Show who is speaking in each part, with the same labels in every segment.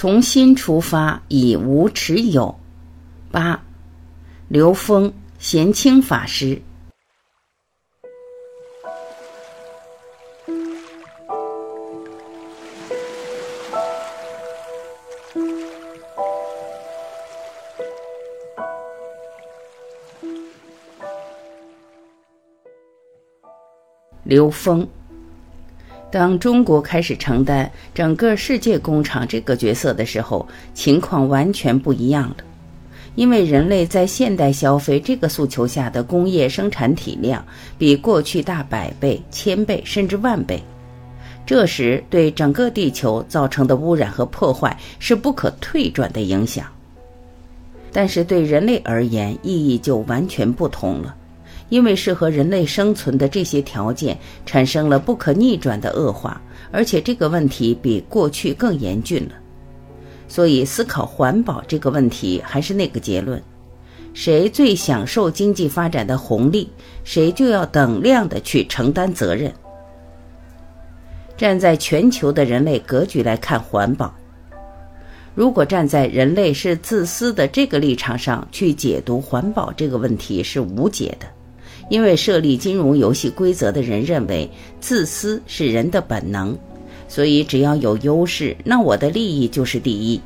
Speaker 1: 从心出发，以无持有。八，刘峰贤清法师。刘峰。当中国开始承担整个世界工厂这个角色的时候，情况完全不一样了。因为人类在现代消费这个诉求下的工业生产体量比过去大百倍、千倍甚至万倍，这时对整个地球造成的污染和破坏是不可退转的影响。但是对人类而言，意义就完全不同了。因为适合人类生存的这些条件产生了不可逆转的恶化，而且这个问题比过去更严峻了。所以，思考环保这个问题，还是那个结论：谁最享受经济发展的红利，谁就要等量的去承担责任。站在全球的人类格局来看环保，如果站在人类是自私的这个立场上去解读环保这个问题，是无解的。因为设立金融游戏规则的人认为自私是人的本能，所以只要有优势，那我的利益就是第一，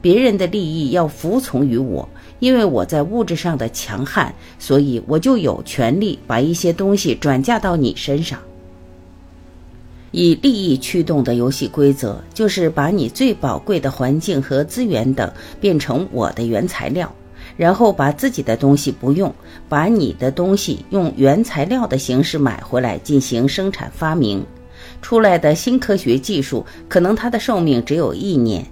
Speaker 1: 别人的利益要服从于我。因为我在物质上的强悍，所以我就有权利把一些东西转嫁到你身上。以利益驱动的游戏规则，就是把你最宝贵的环境和资源等变成我的原材料。然后把自己的东西不用，把你的东西用原材料的形式买回来进行生产发明，出来的新科学技术可能它的寿命只有一年，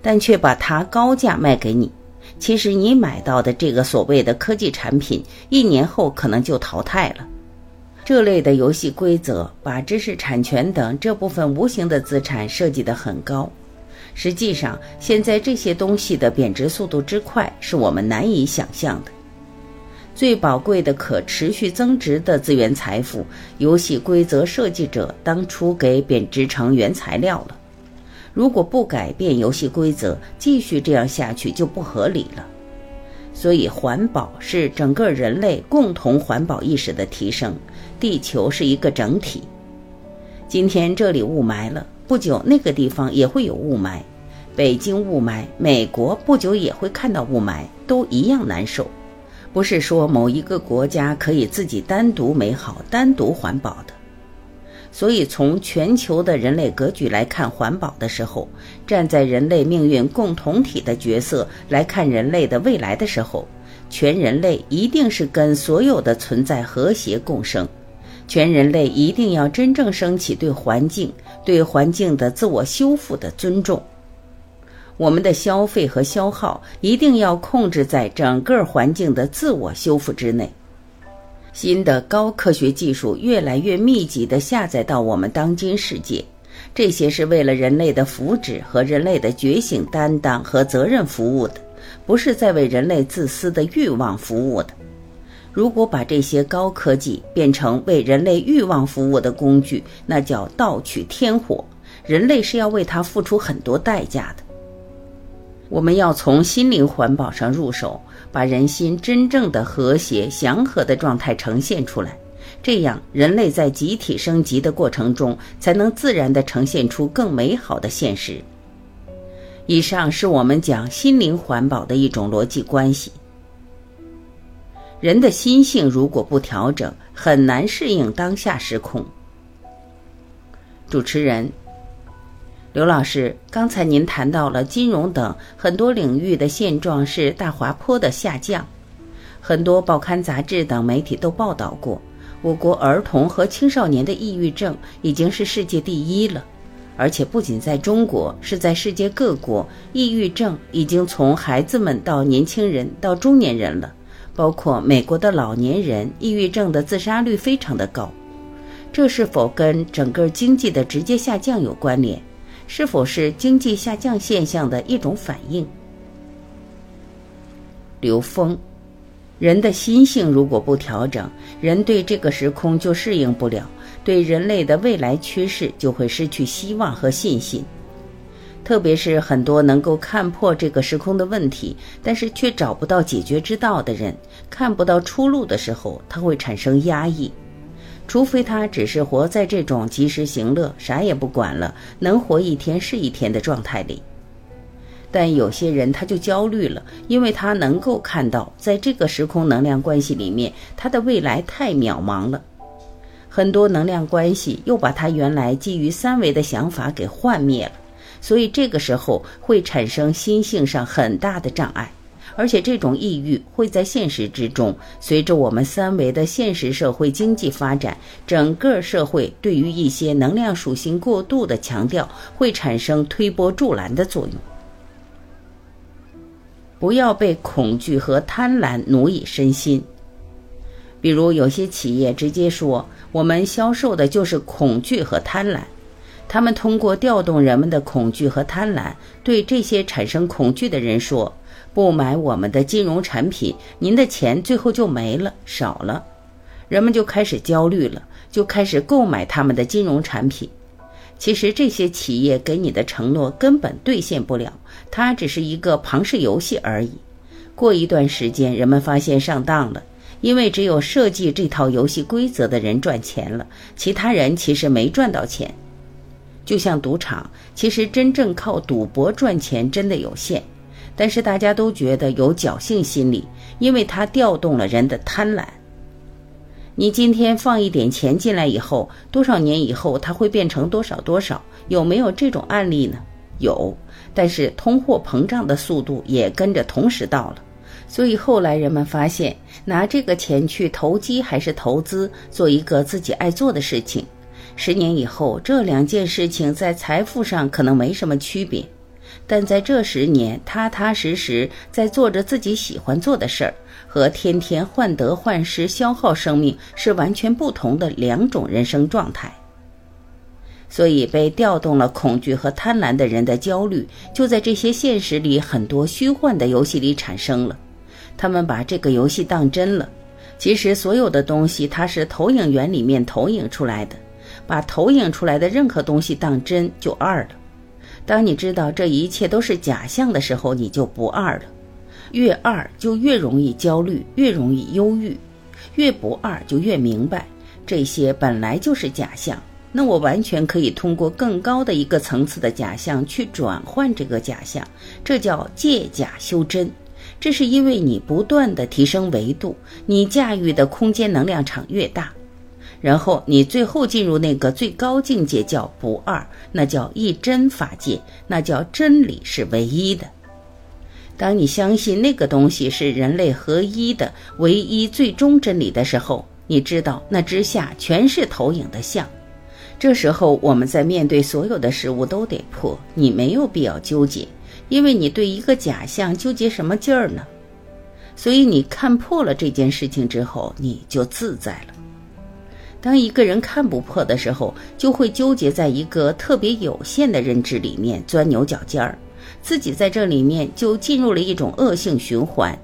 Speaker 1: 但却把它高价卖给你。其实你买到的这个所谓的科技产品，一年后可能就淘汰了。这类的游戏规则把知识产权等这部分无形的资产设计得很高。实际上，现在这些东西的贬值速度之快，是我们难以想象的。最宝贵的可持续增值的资源财富，游戏规则设计者当初给贬值成原材料了。如果不改变游戏规则，继续这样下去就不合理了。所以，环保是整个人类共同环保意识的提升。地球是一个整体。今天这里雾霾了。不久，那个地方也会有雾霾，北京雾霾，美国不久也会看到雾霾，都一样难受。不是说某一个国家可以自己单独美好、单独环保的。所以，从全球的人类格局来看环保的时候，站在人类命运共同体的角色来看人类的未来的时候，全人类一定是跟所有的存在和谐共生。全人类一定要真正升起对环境、对环境的自我修复的尊重。我们的消费和消耗一定要控制在整个环境的自我修复之内。新的高科学技术越来越密集地下载到我们当今世界，这些是为了人类的福祉和人类的觉醒、担当和责任服务的，不是在为人类自私的欲望服务的。如果把这些高科技变成为人类欲望服务的工具，那叫盗取天火，人类是要为它付出很多代价的。我们要从心灵环保上入手，把人心真正的和谐祥和的状态呈现出来，这样人类在集体升级的过程中，才能自然地呈现出更美好的现实。以上是我们讲心灵环保的一种逻辑关系。人的心性如果不调整，很难适应当下时空。主持人刘老师，刚才您谈到了金融等很多领域的现状是大滑坡的下降，很多报刊杂志等媒体都报道过，我国儿童和青少年的抑郁症已经是世界第一了，而且不仅在中国，是在世界各国，抑郁症已经从孩子们到年轻人到中年人了。包括美国的老年人，抑郁症的自杀率非常的高，这是否跟整个经济的直接下降有关联？是否是经济下降现象的一种反应？刘峰，人的心性如果不调整，人对这个时空就适应不了，对人类的未来趋势就会失去希望和信心。特别是很多能够看破这个时空的问题，但是却找不到解决之道的人，看不到出路的时候，他会产生压抑。除非他只是活在这种及时行乐、啥也不管了，能活一天是一天的状态里。但有些人他就焦虑了，因为他能够看到，在这个时空能量关系里面，他的未来太渺茫了。很多能量关系又把他原来基于三维的想法给幻灭了，所以这个时候会产生心性上很大的障碍。而且这种抑郁会在现实之中，随着我们三维的现实社会经济发展，整个社会对于一些能量属性过度的强调，会产生推波助澜的作用。不要被恐惧和贪婪奴役身心。比如有些企业直接说，我们销售的就是恐惧和贪婪。他们通过调动人们的恐惧和贪婪，对这些产生恐惧的人说。不买我们的金融产品，您的钱最后就没了，少了，人们就开始焦虑了，就开始购买他们的金融产品。其实这些企业给你的承诺根本兑现不了，它只是一个庞氏游戏而已。过一段时间，人们发现上当了，因为只有设计这套游戏规则的人赚钱了，其他人其实没赚到钱。就像赌场，其实真正靠赌博赚钱真的有限。但是大家都觉得有侥幸心理，因为它调动了人的贪婪。你今天放一点钱进来以后，多少年以后它会变成多少多少？有没有这种案例呢？有，但是通货膨胀的速度也跟着同时到了，所以后来人们发现，拿这个钱去投机还是投资，做一个自己爱做的事情，十年以后这两件事情在财富上可能没什么区别。但在这十年，踏踏实实在做着自己喜欢做的事儿，和天天患得患失、消耗生命是完全不同的两种人生状态。所以，被调动了恐惧和贪婪的人的焦虑，就在这些现实里很多虚幻的游戏里产生了。他们把这个游戏当真了。其实，所有的东西它是投影源里面投影出来的，把投影出来的任何东西当真，就二了。当你知道这一切都是假象的时候，你就不二了。越二就越容易焦虑，越容易忧郁；越不二就越明白，这些本来就是假象。那我完全可以通过更高的一个层次的假象去转换这个假象，这叫借假修真。这是因为你不断的提升维度，你驾驭的空间能量场越大。然后你最后进入那个最高境界，叫不二，那叫一真法界，那叫真理是唯一的。当你相信那个东西是人类合一的唯一最终真理的时候，你知道那之下全是投影的像。这时候我们在面对所有的事物都得破，你没有必要纠结，因为你对一个假象纠结什么劲儿呢？所以你看破了这件事情之后，你就自在了。当一个人看不破的时候，就会纠结在一个特别有限的认知里面钻牛角尖儿，自己在这里面就进入了一种恶性循环，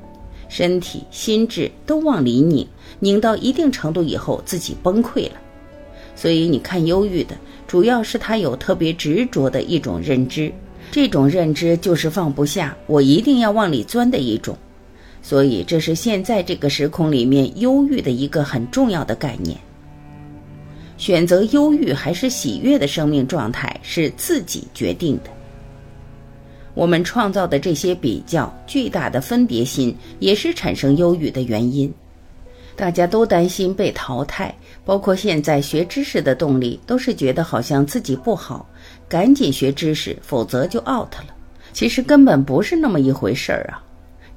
Speaker 1: 身体、心智都往里拧，拧到一定程度以后自己崩溃了。所以你看，忧郁的主要是他有特别执着的一种认知，这种认知就是放不下，我一定要往里钻的一种。所以这是现在这个时空里面忧郁的一个很重要的概念。选择忧郁还是喜悦的生命状态是自己决定的。我们创造的这些比较巨大的分别心，也是产生忧郁的原因。大家都担心被淘汰，包括现在学知识的动力，都是觉得好像自己不好，赶紧学知识，否则就 out 了。其实根本不是那么一回事儿啊。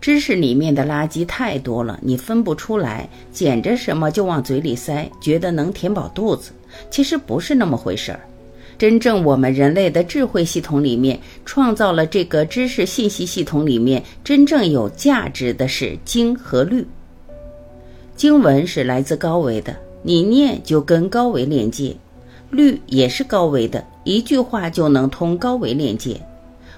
Speaker 1: 知识里面的垃圾太多了，你分不出来，捡着什么就往嘴里塞，觉得能填饱肚子，其实不是那么回事儿。真正我们人类的智慧系统里面创造了这个知识信息系统里面真正有价值的是经和律。经文是来自高维的，你念就跟高维链接；律也是高维的，一句话就能通高维链接。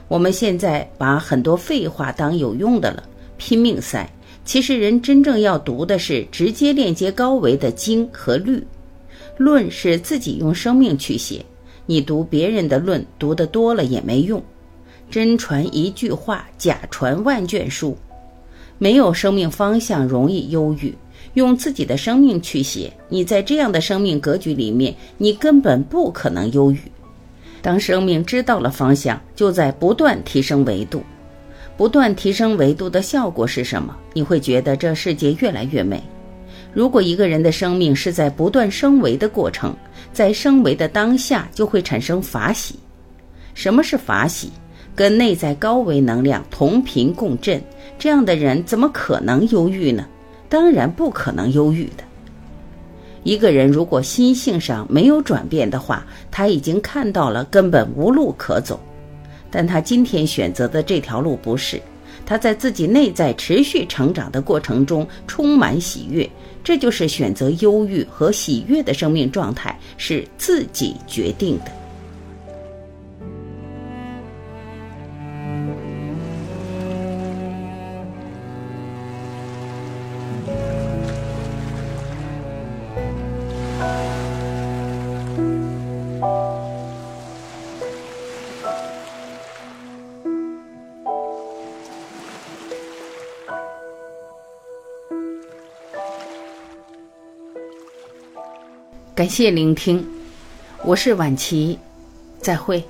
Speaker 1: 我们现在把很多废话当有用的了。拼命塞，其实人真正要读的是直接链接高维的经和律，论是自己用生命去写，你读别人的论读得多了也没用。真传一句话，假传万卷书。没有生命方向，容易忧郁。用自己的生命去写，你在这样的生命格局里面，你根本不可能忧郁。当生命知道了方向，就在不断提升维度。不断提升维度的效果是什么？你会觉得这世界越来越美。如果一个人的生命是在不断升维的过程，在升维的当下就会产生法喜。什么是法喜？跟内在高维能量同频共振，这样的人怎么可能忧郁呢？当然不可能忧郁的。一个人如果心性上没有转变的话，他已经看到了根本无路可走。但他今天选择的这条路不是，他在自己内在持续成长的过程中充满喜悦，这就是选择忧郁和喜悦的生命状态是自己决定的。感谢聆听，我是晚琪，再会。